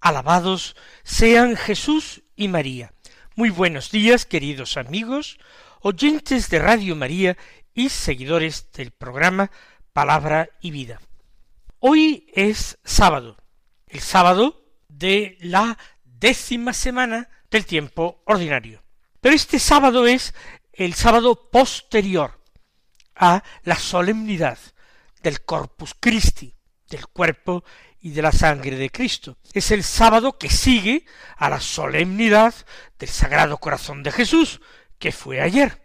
Alabados sean Jesús y María. Muy buenos días, queridos amigos, oyentes de Radio María y seguidores del programa Palabra y Vida. Hoy es sábado, el sábado de la décima semana del tiempo ordinario. Pero este sábado es el sábado posterior a la solemnidad del Corpus Christi, del cuerpo y de la sangre de Cristo. Es el sábado que sigue a la solemnidad del Sagrado Corazón de Jesús, que fue ayer.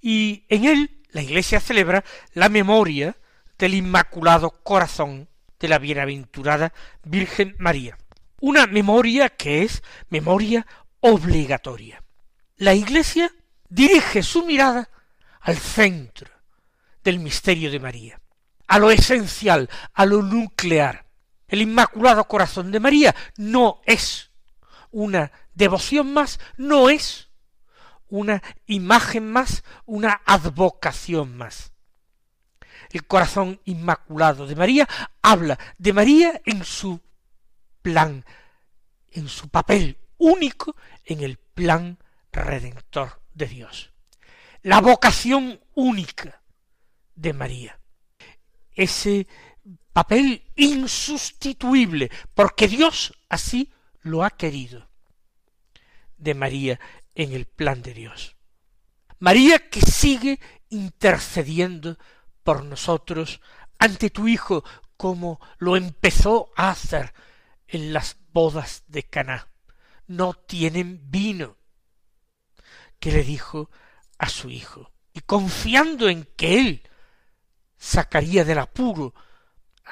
Y en él la Iglesia celebra la memoria del Inmaculado Corazón de la Bienaventurada Virgen María. Una memoria que es memoria obligatoria. La Iglesia dirige su mirada al centro, del misterio de María, a lo esencial, a lo nuclear. El Inmaculado Corazón de María no es una devoción más, no es una imagen más, una advocación más. El corazón inmaculado de María habla de María en su plan, en su papel único en el plan redentor de Dios. La vocación única de María. Ese papel insustituible, porque Dios así lo ha querido, de María en el plan de Dios. María que sigue intercediendo por nosotros ante tu Hijo, como lo empezó a hacer en las bodas de Caná. No tienen vino, que le dijo a su Hijo, y confiando en que Él sacaría del apuro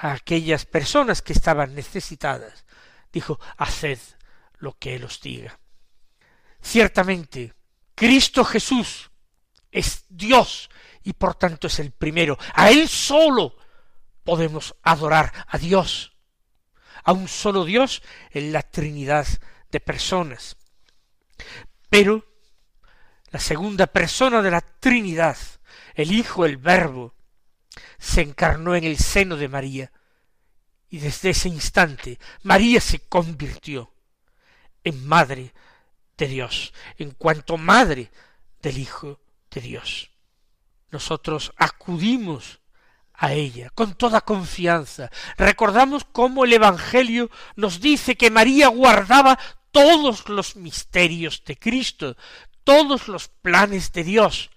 a aquellas personas que estaban necesitadas. Dijo, haced lo que Él os diga. Ciertamente, Cristo Jesús es Dios y por tanto es el primero. A Él solo podemos adorar a Dios, a un solo Dios en la Trinidad de personas. Pero la segunda persona de la Trinidad, el Hijo, el Verbo, se encarnó en el seno de María, y desde ese instante María se convirtió en madre de Dios, en cuanto madre del Hijo de Dios. Nosotros acudimos a ella con toda confianza. Recordamos cómo el Evangelio nos dice que María guardaba todos los misterios de Cristo, todos los planes de Dios,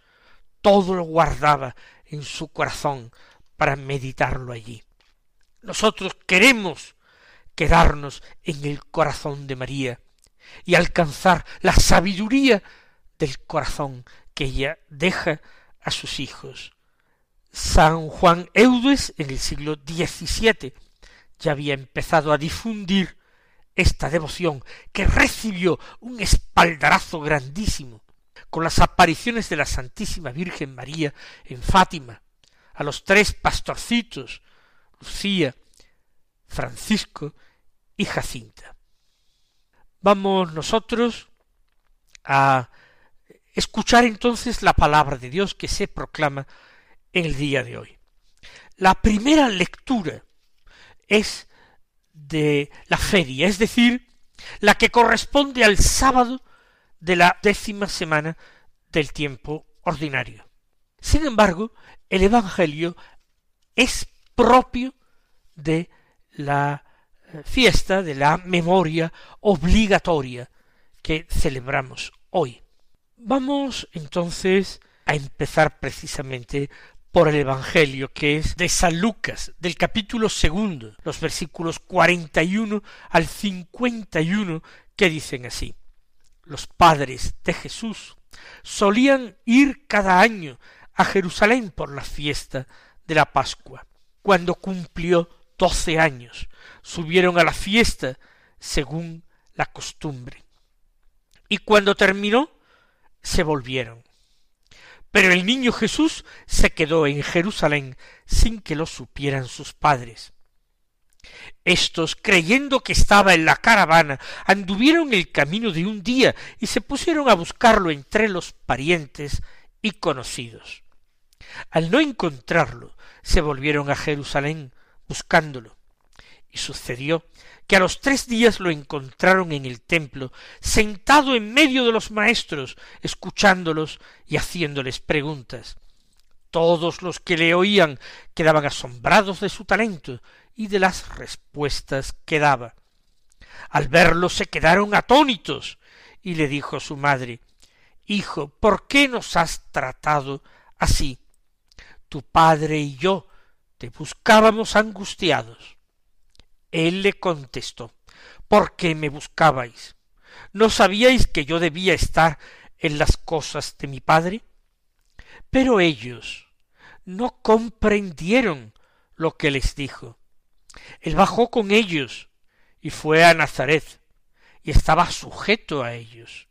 todo lo guardaba en su corazón para meditarlo allí. Nosotros queremos quedarnos en el corazón de María y alcanzar la sabiduría del corazón que ella deja a sus hijos. San Juan Eudes en el siglo XVII ya había empezado a difundir esta devoción que recibió un espaldarazo grandísimo con las apariciones de la Santísima Virgen María en Fátima, a los tres pastorcitos, Lucía, Francisco y Jacinta. Vamos nosotros a escuchar entonces la palabra de Dios que se proclama en el día de hoy. La primera lectura es de la feria, es decir, la que corresponde al sábado de la décima semana del tiempo ordinario. Sin embargo, el Evangelio es propio de la eh, fiesta de la memoria obligatoria que celebramos hoy. Vamos entonces a empezar precisamente por el Evangelio, que es de San Lucas, del capítulo segundo, los versículos cuarenta y uno al cincuenta y uno, que dicen así los padres de Jesús solían ir cada año a Jerusalén por la fiesta de la Pascua. Cuando cumplió doce años, subieron a la fiesta según la costumbre. y cuando terminó, se volvieron. Pero el niño Jesús se quedó en Jerusalén sin que lo supieran sus padres. Estos, creyendo que estaba en la caravana, anduvieron el camino de un día y se pusieron a buscarlo entre los parientes y conocidos. Al no encontrarlo, se volvieron a Jerusalén buscándolo. Y sucedió que a los tres días lo encontraron en el templo, sentado en medio de los maestros, escuchándolos y haciéndoles preguntas. Todos los que le oían quedaban asombrados de su talento y de las respuestas que daba. Al verlo se quedaron atónitos, y le dijo su madre Hijo, ¿por qué nos has tratado así? Tu padre y yo te buscábamos angustiados. Él le contestó ¿Por qué me buscabais? ¿No sabíais que yo debía estar en las cosas de mi padre? Pero ellos no comprendieron lo que les dijo. Él bajó con ellos y fue a Nazaret y estaba sujeto a ellos.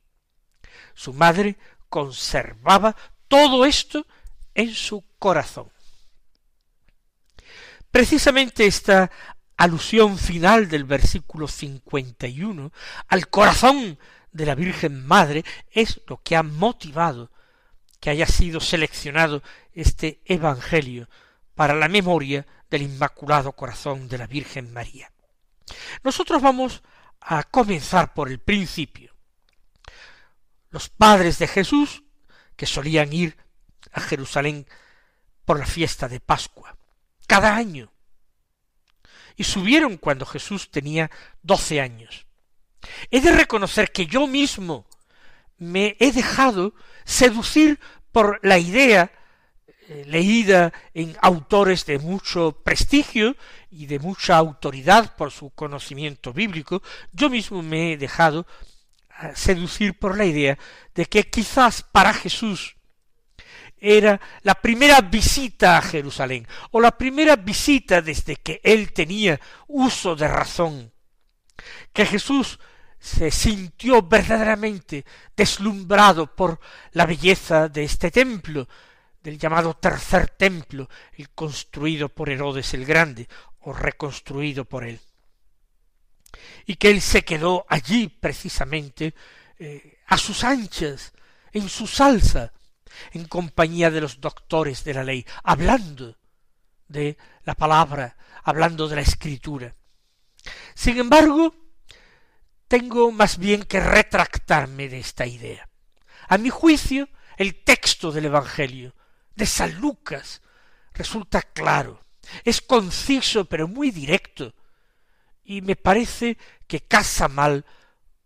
Su madre conservaba todo esto en su corazón. Precisamente esta alusión final del versículo cincuenta y uno al corazón de la Virgen Madre es lo que ha motivado que haya sido seleccionado este Evangelio para la memoria del Inmaculado Corazón de la Virgen María. Nosotros vamos a comenzar por el principio. Los padres de Jesús, que solían ir a Jerusalén por la fiesta de Pascua, cada año, y subieron cuando Jesús tenía doce años. He de reconocer que yo mismo me he dejado seducir por la idea eh, leída en autores de mucho prestigio y de mucha autoridad por su conocimiento bíblico, yo mismo me he dejado ah, seducir por la idea de que quizás para Jesús era la primera visita a Jerusalén, o la primera visita desde que él tenía uso de razón, que Jesús se sintió verdaderamente deslumbrado por la belleza de este templo, del llamado tercer templo, el construido por Herodes el Grande, o reconstruido por él. Y que él se quedó allí precisamente eh, a sus anchas, en su salsa, en compañía de los doctores de la ley, hablando de la palabra, hablando de la escritura. Sin embargo, tengo más bien que retractarme de esta idea. A mi juicio, el texto del Evangelio de San Lucas resulta claro, es conciso pero muy directo, y me parece que casa mal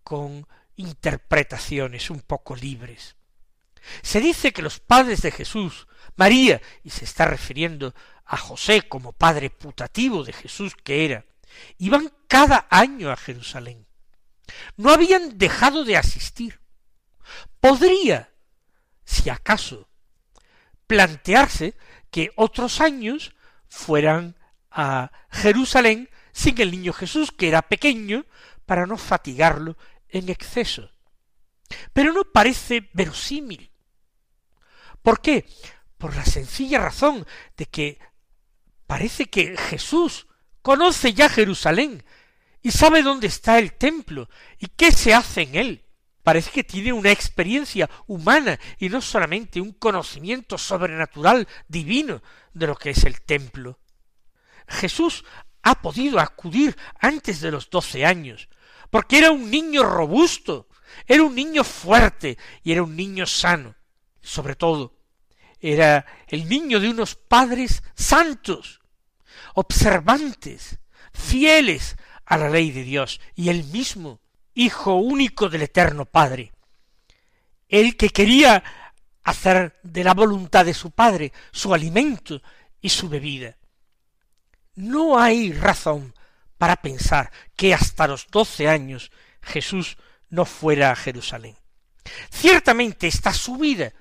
con interpretaciones un poco libres. Se dice que los padres de Jesús, María, y se está refiriendo a José como padre putativo de Jesús que era, iban cada año a Jerusalén no habían dejado de asistir. Podría, si acaso, plantearse que otros años fueran a Jerusalén sin el niño Jesús, que era pequeño, para no fatigarlo en exceso. Pero no parece verosímil. ¿Por qué? Por la sencilla razón de que parece que Jesús conoce ya Jerusalén, y sabe dónde está el templo y qué se hace en él. Parece que tiene una experiencia humana y no solamente un conocimiento sobrenatural divino de lo que es el templo. Jesús ha podido acudir antes de los doce años, porque era un niño robusto, era un niño fuerte y era un niño sano. Sobre todo, era el niño de unos padres santos, observantes, fieles a la ley de Dios y el mismo, Hijo único del Eterno Padre, el que quería hacer de la voluntad de su Padre su alimento y su bebida. No hay razón para pensar que hasta los doce años Jesús no fuera a Jerusalén. Ciertamente esta subida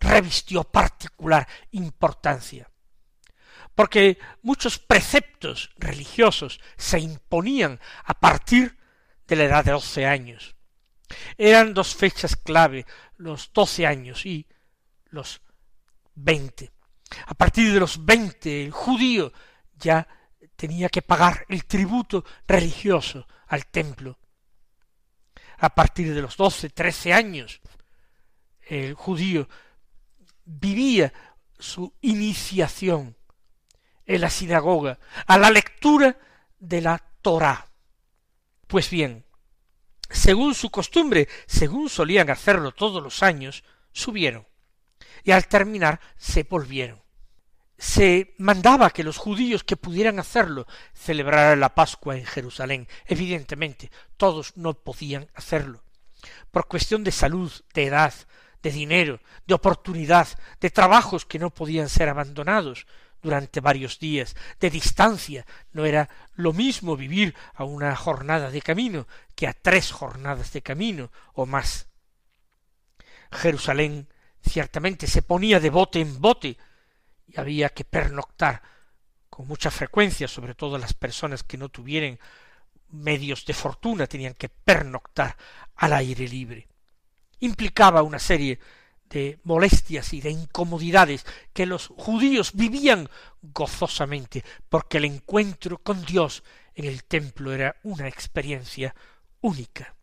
revistió particular importancia porque muchos preceptos religiosos se imponían a partir de la edad de doce años. Eran dos fechas clave, los doce años y los veinte. A partir de los veinte el judío ya tenía que pagar el tributo religioso al templo. A partir de los doce, trece años, el judío vivía su iniciación en la sinagoga a la lectura de la Torá. Pues bien, según su costumbre, según solían hacerlo todos los años, subieron y al terminar se volvieron. Se mandaba que los judíos que pudieran hacerlo celebraran la Pascua en Jerusalén. Evidentemente, todos no podían hacerlo. Por cuestión de salud, de edad, de dinero, de oportunidad, de trabajos que no podían ser abandonados durante varios días, de distancia. No era lo mismo vivir a una jornada de camino que a tres jornadas de camino o más. Jerusalén ciertamente se ponía de bote en bote y había que pernoctar con mucha frecuencia, sobre todo las personas que no tuvieran medios de fortuna tenían que pernoctar al aire libre. Implicaba una serie de molestias y de incomodidades que los judíos vivían gozosamente, porque el encuentro con Dios en el templo era una experiencia única.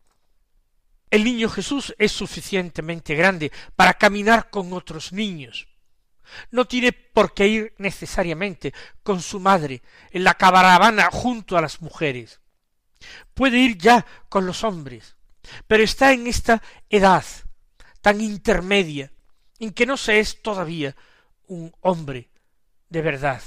El niño Jesús es suficientemente grande para caminar con otros niños. No tiene por qué ir necesariamente con su madre en la caravana junto a las mujeres. Puede ir ya con los hombres, pero está en esta edad tan intermedia en que no se es todavía un hombre de verdad.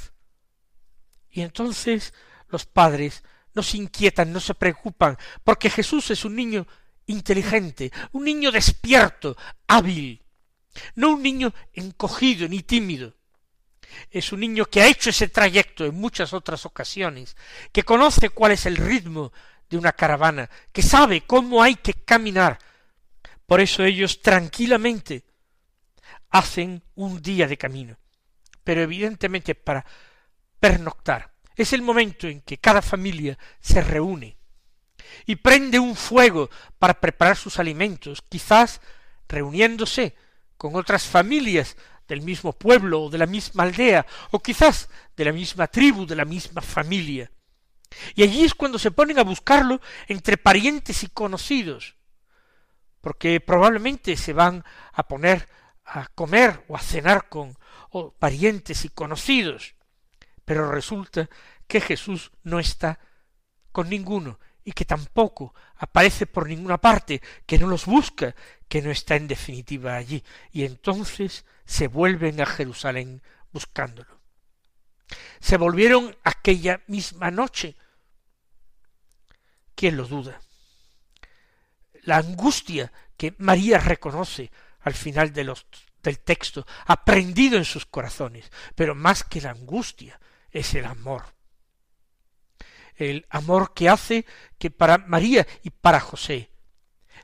Y entonces los padres no se inquietan, no se preocupan, porque Jesús es un niño inteligente, un niño despierto, hábil, no un niño encogido ni tímido. Es un niño que ha hecho ese trayecto en muchas otras ocasiones, que conoce cuál es el ritmo de una caravana, que sabe cómo hay que caminar. Por eso ellos tranquilamente hacen un día de camino. Pero evidentemente para pernoctar. Es el momento en que cada familia se reúne y prende un fuego para preparar sus alimentos, quizás reuniéndose con otras familias del mismo pueblo o de la misma aldea, o quizás de la misma tribu, de la misma familia. Y allí es cuando se ponen a buscarlo entre parientes y conocidos, porque probablemente se van a poner a comer o a cenar con parientes y conocidos, pero resulta que Jesús no está con ninguno y que tampoco aparece por ninguna parte, que no los busca, que no está en definitiva allí, y entonces se vuelven a Jerusalén buscándolo. Se volvieron aquella misma noche. ¿Quién lo duda? La angustia que María reconoce al final del texto, aprendido en sus corazones, pero más que la angustia, es el amor el amor que hace que para María y para José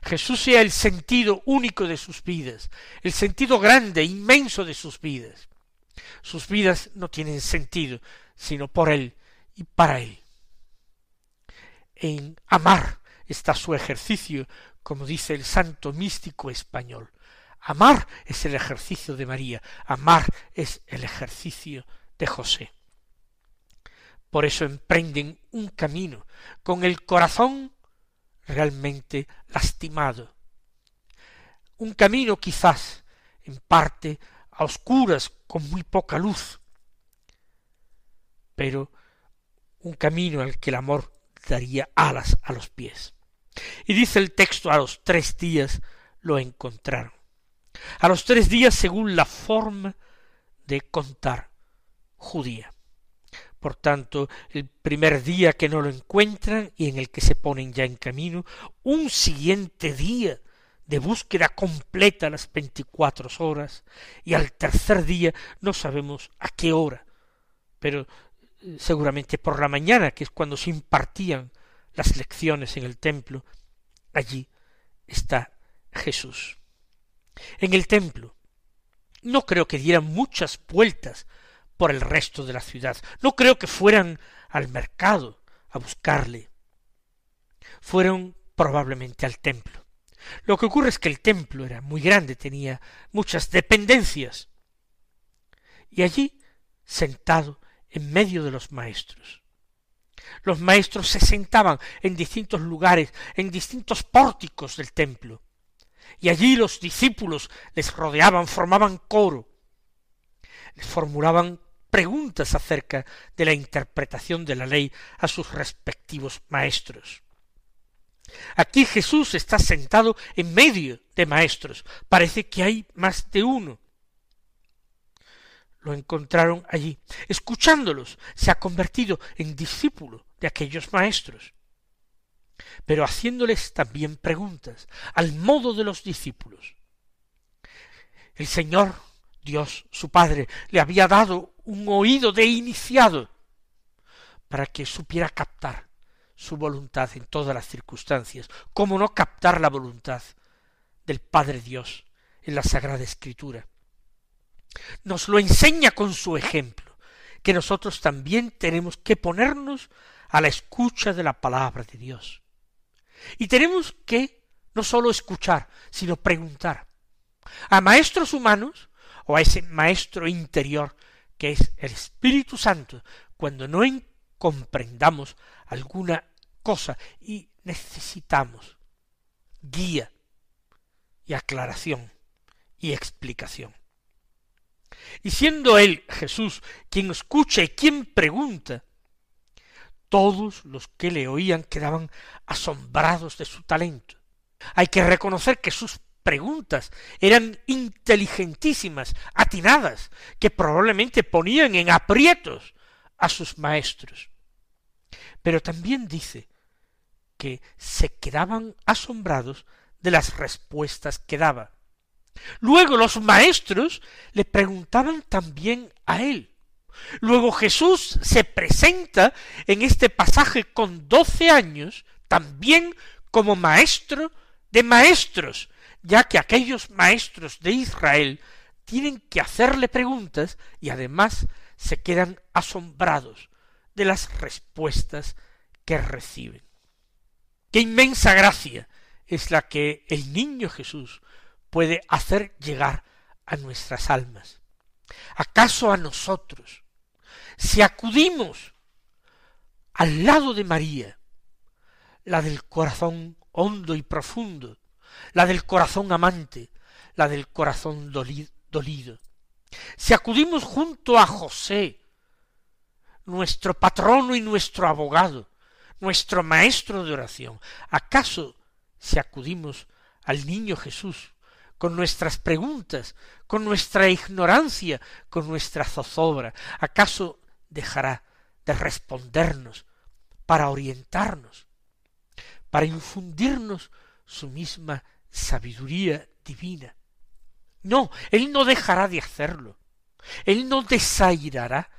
Jesús sea el sentido único de sus vidas, el sentido grande, inmenso de sus vidas. Sus vidas no tienen sentido sino por Él y para Él. En amar está su ejercicio, como dice el santo místico español. Amar es el ejercicio de María, amar es el ejercicio de José. Por eso emprenden un camino con el corazón realmente lastimado. Un camino quizás en parte a oscuras, con muy poca luz, pero un camino al que el amor daría alas a los pies. Y dice el texto, a los tres días lo encontraron. A los tres días según la forma de contar judía. Por tanto, el primer día que no lo encuentran y en el que se ponen ya en camino, un siguiente día de búsqueda completa las veinticuatro horas, y al tercer día no sabemos a qué hora, pero seguramente por la mañana, que es cuando se impartían las lecciones en el templo, allí está Jesús. En el templo no creo que dieran muchas vueltas por el resto de la ciudad. No creo que fueran al mercado a buscarle. Fueron probablemente al templo. Lo que ocurre es que el templo era muy grande, tenía muchas dependencias. Y allí, sentado en medio de los maestros. Los maestros se sentaban en distintos lugares, en distintos pórticos del templo. Y allí los discípulos les rodeaban, formaban coro. Les formulaban preguntas acerca de la interpretación de la ley a sus respectivos maestros. Aquí Jesús está sentado en medio de maestros. Parece que hay más de uno. Lo encontraron allí. Escuchándolos, se ha convertido en discípulo de aquellos maestros. Pero haciéndoles también preguntas, al modo de los discípulos. El Señor, Dios, su Padre, le había dado un oído de iniciado para que supiera captar su voluntad en todas las circunstancias, cómo no captar la voluntad del Padre Dios en la Sagrada Escritura. Nos lo enseña con su ejemplo, que nosotros también tenemos que ponernos a la escucha de la palabra de Dios. Y tenemos que no sólo escuchar, sino preguntar a maestros humanos o a ese maestro interior que es el Espíritu Santo, cuando no comprendamos alguna cosa y necesitamos guía y aclaración y explicación. Y siendo él, Jesús, quien escucha y quien pregunta, todos los que le oían quedaban asombrados de su talento. Hay que reconocer que sus preguntas eran inteligentísimas, atinadas, que probablemente ponían en aprietos a sus maestros. Pero también dice que se quedaban asombrados de las respuestas que daba. Luego los maestros le preguntaban también a él. Luego Jesús se presenta en este pasaje con doce años también como maestro de maestros, ya que aquellos maestros de Israel tienen que hacerle preguntas y además se quedan asombrados de las respuestas que reciben. Qué inmensa gracia es la que el niño Jesús puede hacer llegar a nuestras almas. ¿Acaso a nosotros, si acudimos al lado de María, la del corazón hondo y profundo, la del corazón amante, la del corazón dolido, si acudimos junto a José, nuestro patrono y nuestro abogado, nuestro maestro de oración, ¿acaso si acudimos al niño Jesús con nuestras preguntas, con nuestra ignorancia, con nuestra zozobra, ¿acaso dejará de respondernos para orientarnos, para infundirnos su misma sabiduría divina? No, Él no dejará de hacerlo. Él no desairará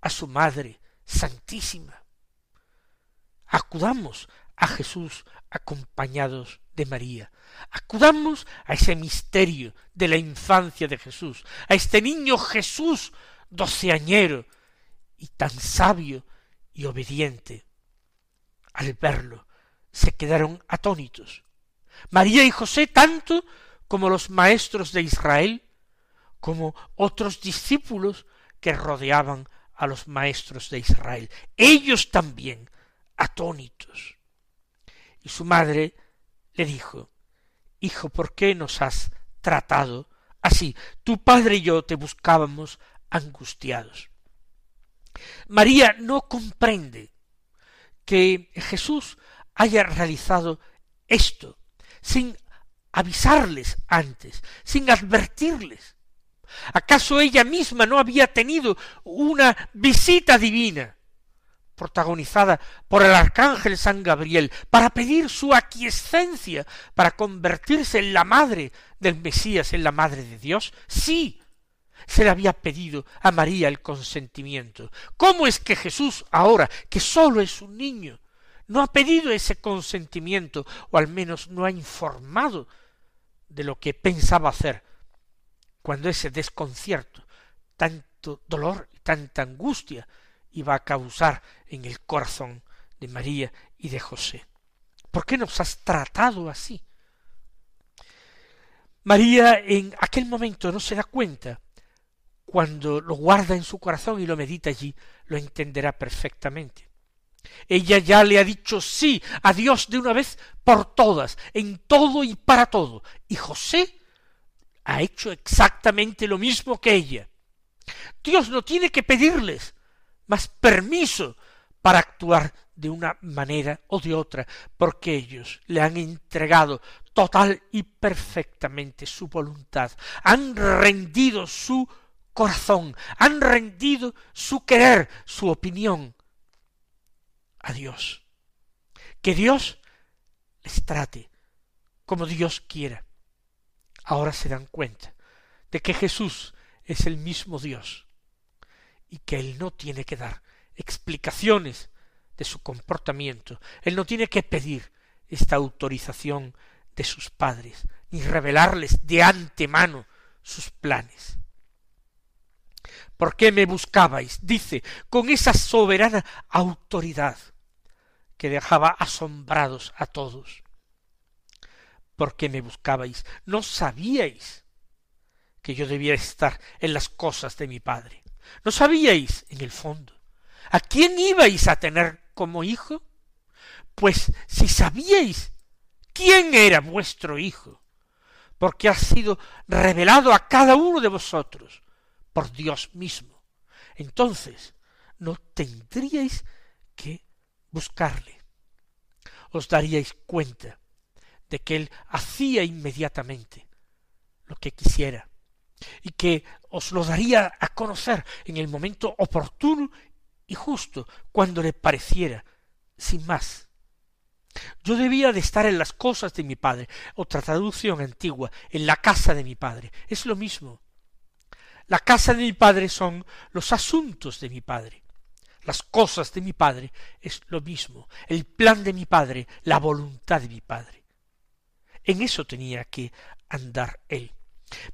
a su Madre Santísima. Acudamos a Jesús acompañados de María. Acudamos a ese misterio de la infancia de Jesús, a este niño Jesús doceañero y tan sabio y obediente. Al verlo, se quedaron atónitos. María y José tanto como los maestros de Israel, como otros discípulos que rodeaban a los maestros de Israel. Ellos también atónitos. Y su madre le dijo, Hijo, ¿por qué nos has tratado así? Tu padre y yo te buscábamos angustiados. María no comprende que Jesús haya realizado esto sin avisarles antes, sin advertirles. ¿Acaso ella misma no había tenido una visita divina? Protagonizada por el arcángel San Gabriel, para pedir su aquiescencia, para convertirse en la madre del Mesías, en la madre de Dios? Sí, se le había pedido a María el consentimiento. ¿Cómo es que Jesús, ahora que sólo es un niño, no ha pedido ese consentimiento, o al menos no ha informado de lo que pensaba hacer, cuando ese desconcierto, tanto dolor y tanta angustia iba a causar en el corazón de María y de José. ¿Por qué nos has tratado así? María en aquel momento no se da cuenta. Cuando lo guarda en su corazón y lo medita allí, lo entenderá perfectamente. Ella ya le ha dicho sí a Dios de una vez por todas, en todo y para todo. Y José ha hecho exactamente lo mismo que ella. Dios no tiene que pedirles más permiso para actuar de una manera o de otra, porque ellos le han entregado total y perfectamente su voluntad, han rendido su corazón, han rendido su querer, su opinión a Dios. Que Dios les trate como Dios quiera. Ahora se dan cuenta de que Jesús es el mismo Dios y que Él no tiene que dar explicaciones de su comportamiento, Él no tiene que pedir esta autorización de sus padres, ni revelarles de antemano sus planes. ¿Por qué me buscabais? dice, con esa soberana autoridad que dejaba asombrados a todos. ¿Por qué me buscabais? ¿No sabíais que yo debía estar en las cosas de mi Padre? ¿No sabíais, en el fondo, a quién ibais a tener como hijo? Pues si sabíais quién era vuestro hijo, porque ha sido revelado a cada uno de vosotros por Dios mismo, entonces no tendríais que buscarle. Os daríais cuenta de que él hacía inmediatamente lo que quisiera y que os lo daría a conocer en el momento oportuno y justo cuando le pareciera, sin más. Yo debía de estar en las cosas de mi padre, otra traducción antigua, en la casa de mi padre. Es lo mismo. La casa de mi padre son los asuntos de mi padre. Las cosas de mi padre es lo mismo. El plan de mi padre, la voluntad de mi padre. En eso tenía que andar él.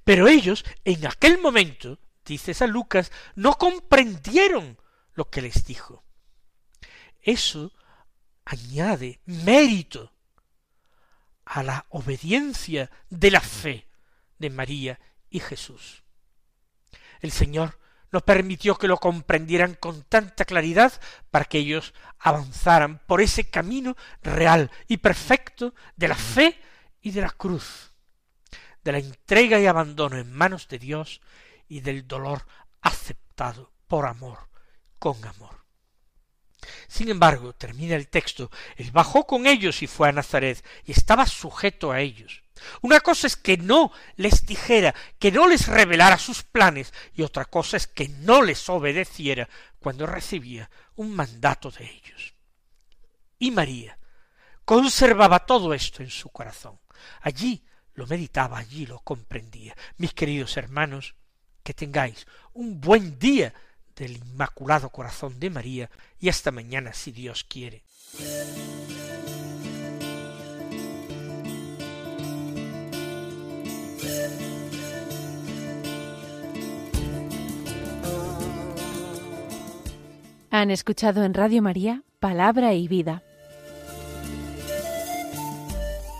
Pero ellos, en aquel momento, dice San Lucas, no comprendieron lo que les dijo. Eso añade mérito a la obediencia de la fe de María y Jesús. El Señor no permitió que lo comprendieran con tanta claridad para que ellos avanzaran por ese camino real y perfecto de la fe y de la cruz, de la entrega y abandono en manos de Dios y del dolor aceptado por amor, con amor. Sin embargo, termina el texto, él bajó con ellos y fue a Nazaret, y estaba sujeto a ellos. Una cosa es que no les dijera, que no les revelara sus planes, y otra cosa es que no les obedeciera cuando recibía un mandato de ellos. Y María conservaba todo esto en su corazón. Allí lo meditaba, allí lo comprendía. Mis queridos hermanos, que tengáis un buen día del Inmaculado Corazón de María y hasta mañana si Dios quiere. Han escuchado en Radio María Palabra y Vida,